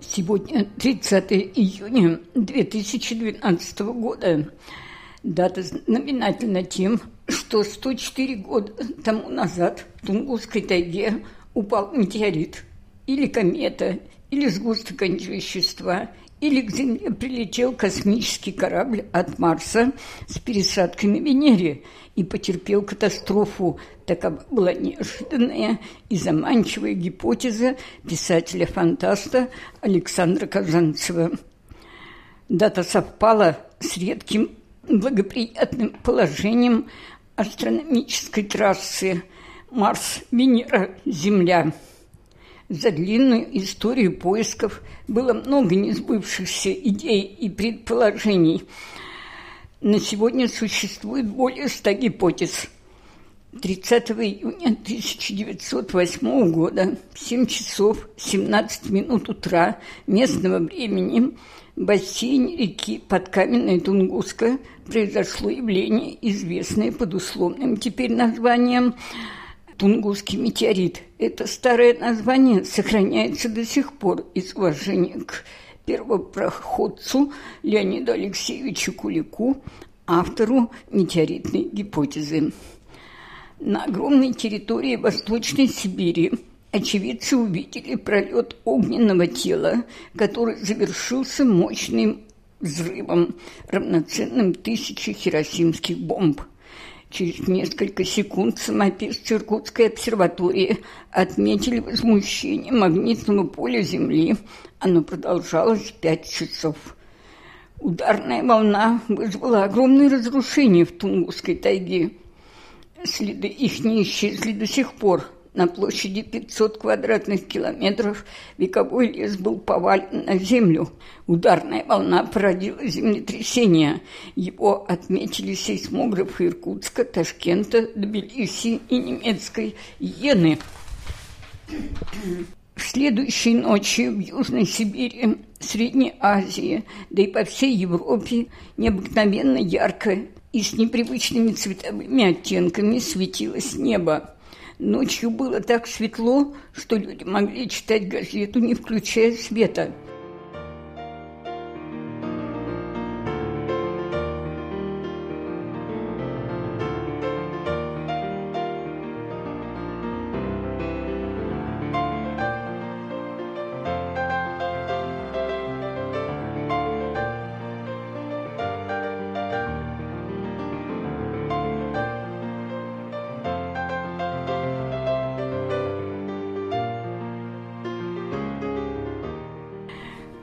Сегодня 30 июня 2012 года. Дата знаменательна тем, что 104 года тому назад в Тунгусской тайге упал метеорит или комета, или сгусток антивещества, или к Земле прилетел космический корабль от Марса с пересадками Венере и потерпел катастрофу. Такова была неожиданная и заманчивая гипотеза писателя-фантаста Александра Казанцева. Дата совпала с редким благоприятным положением астрономической трассы Марс-Венера-Земля. За длинную историю поисков было много несбывшихся идей и предположений. На сегодня существует более ста гипотез. 30 июня 1908 года в 7 часов 17 минут утра местного времени в бассейне реки Подкаменная Тунгуска произошло явление, известное под условным теперь названием – Тунгусский метеорит. Это старое название сохраняется до сих пор из уважения к первопроходцу Леониду Алексеевичу Кулику, автору метеоритной гипотезы. На огромной территории Восточной Сибири очевидцы увидели пролет огненного тела, который завершился мощным взрывом, равноценным тысяче хиросимских бомб. Через несколько секунд самописцы Иркутской обсерватории отметили возмущение магнитного поля Земли. Оно продолжалось пять часов. Ударная волна вызвала огромные разрушения в Тунгусской тайге. Следы их не исчезли до сих пор – на площади 500 квадратных километров вековой лес был повален на землю. Ударная волна породила землетрясение. Его отметили сейсмографы Иркутска, Ташкента, Тбилиси и немецкой Йены. В следующей ночи в Южной Сибири, Средней Азии, да и по всей Европе необыкновенно ярко и с непривычными цветовыми оттенками светилось небо. Ночью было так светло, что люди могли читать газету, не включая света –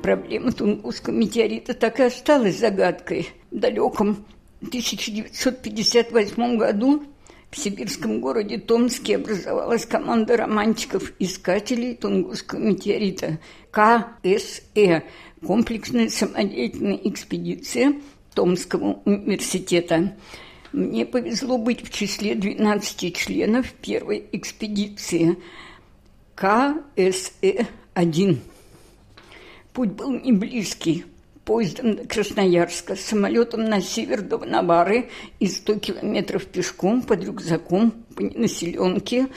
Проблема Тунгусского метеорита так и осталась загадкой. В далеком 1958 году в сибирском городе Томске образовалась команда романтиков-искателей Тунгусского метеорита КСЭ – комплексная самодеятельная экспедиция Томского университета. Мне повезло быть в числе 12 членов первой экспедиции КСЭ-1. Путь был не близкий. Поездом до Красноярска, самолетом на север до Навары и 100 километров пешком под рюкзаком по населенке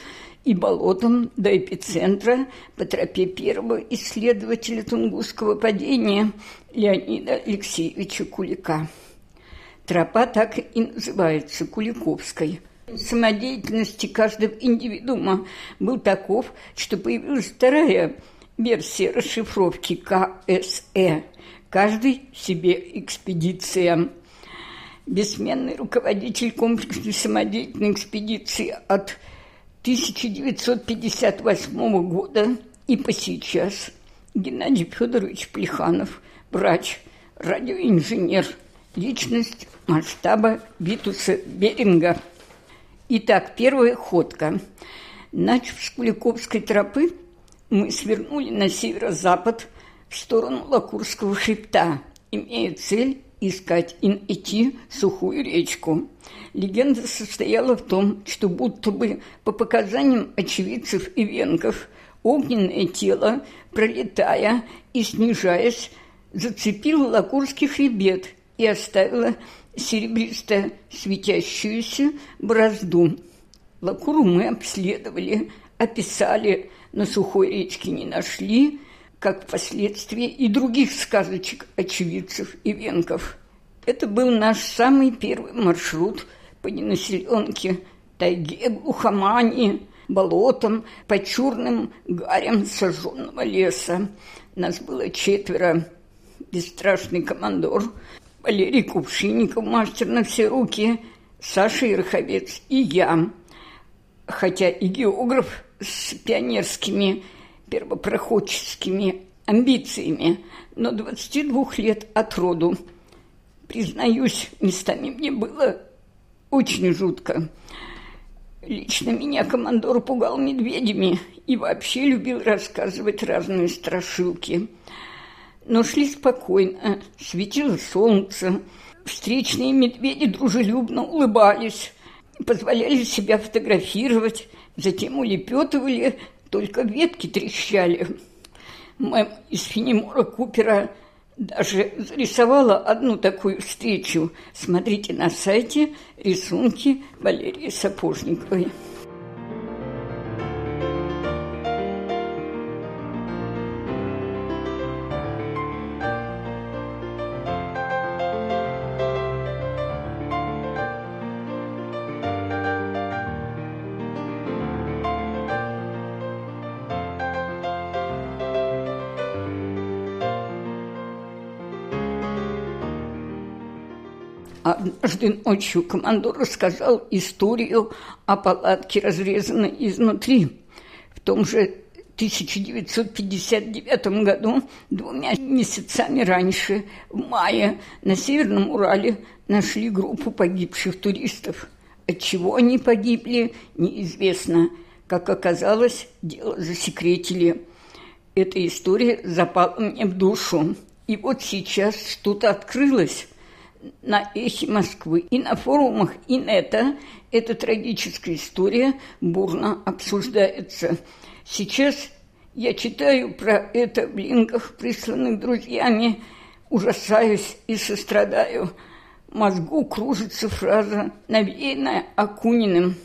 и болотом до эпицентра по тропе первого исследователя Тунгусского падения Леонида Алексеевича Кулика. Тропа так и называется Куликовской – самодеятельности каждого индивидуума был таков, что появилась вторая версии расшифровки КСЭ. Каждый себе экспедиция. Бессменный руководитель комплексной самодеятельной экспедиции от 1958 года и по сейчас Геннадий Федорович Плеханов, врач, радиоинженер, личность масштаба Витуса Беринга. Итак, первая ходка. Начав с Куликовской тропы, мы свернули на северо-запад в сторону Лакурского хребта, имея цель искать и идти сухую речку. Легенда состояла в том, что будто бы по показаниям очевидцев и венгов огненное тело, пролетая и снижаясь, зацепило Лакурский хребет и оставило серебристо светящуюся борозду. Лакуру мы обследовали, описали, на сухой речке не нашли, как впоследствии и других сказочек очевидцев и венков. Это был наш самый первый маршрут по ненаселенке, тайге, глухомани, болотам, по чурным гарям сожженного леса. Нас было четверо. Бесстрашный командор, Валерий Кувшинников, мастер на все руки, Саша Ирховец и я. Хотя и географ с пионерскими первопроходческими амбициями, но 22 лет от роду. Признаюсь, местами мне было очень жутко. Лично меня командор пугал медведями и вообще любил рассказывать разные страшилки. Но шли спокойно, светило солнце, встречные медведи дружелюбно улыбались, позволяли себя фотографировать, затем улепетывали только ветки трещали. Мэм из Фенемора Купера даже зарисовала одну такую встречу. Смотрите на сайте рисунки Валерии Сапожниковой. Однажды ночью командор рассказал историю о палатке, разрезанной изнутри. В том же 1959 году, двумя месяцами раньше, в мае, на Северном Урале нашли группу погибших туристов. От чего они погибли, неизвестно. Как оказалось, дело засекретили. Эта история запала мне в душу. И вот сейчас что-то открылось на эхе Москвы и на форумах Инета эта трагическая история бурно обсуждается. Сейчас я читаю про это в линках, присланных друзьями, ужасаюсь и сострадаю. В мозгу кружится фраза, навеянная Акуниным.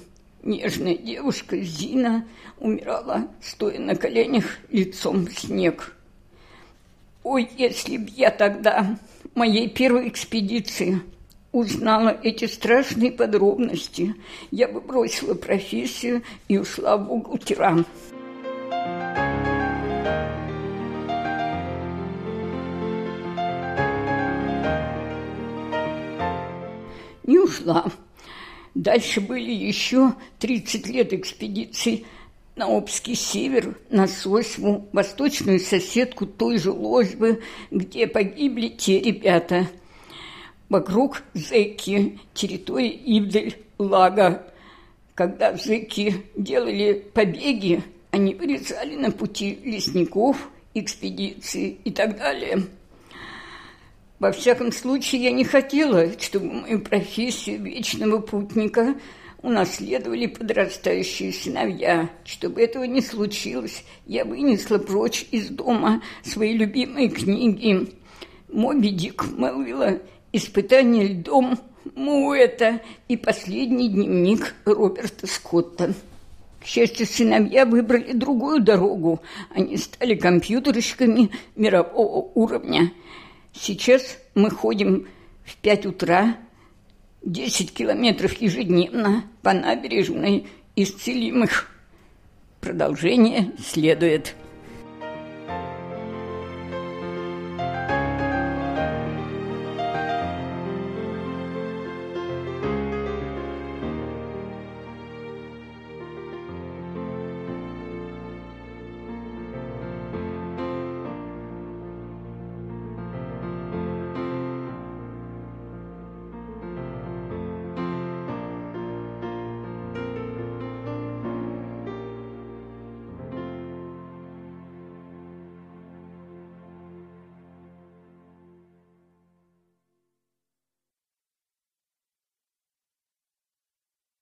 Нежная девушка Зина умирала, стоя на коленях лицом в снег. Ой, если б я тогда моей первой экспедиции узнала эти страшные подробности, я бы бросила профессию и ушла в угол тиран. Не ушла. Дальше были еще 30 лет экспедиций на Обский север, на Сосьму, восточную соседку той же Ложбы, где погибли те ребята. Вокруг зэки, территория Ивдель, Лага. Когда зэки делали побеги, они вырезали на пути лесников, экспедиции и так далее. Во всяком случае, я не хотела, чтобы мою профессию вечного путника – унаследовали подрастающие сыновья. Чтобы этого не случилось, я вынесла прочь из дома свои любимые книги. «Моби Дик Мелвилла», «Испытание льдом», «Муэта» и «Последний дневник» Роберта Скотта. К счастью, сыновья выбрали другую дорогу. Они стали компьютерщиками мирового уровня. Сейчас мы ходим в пять утра 10 километров ежедневно по набережной исцелимых. Продолжение следует.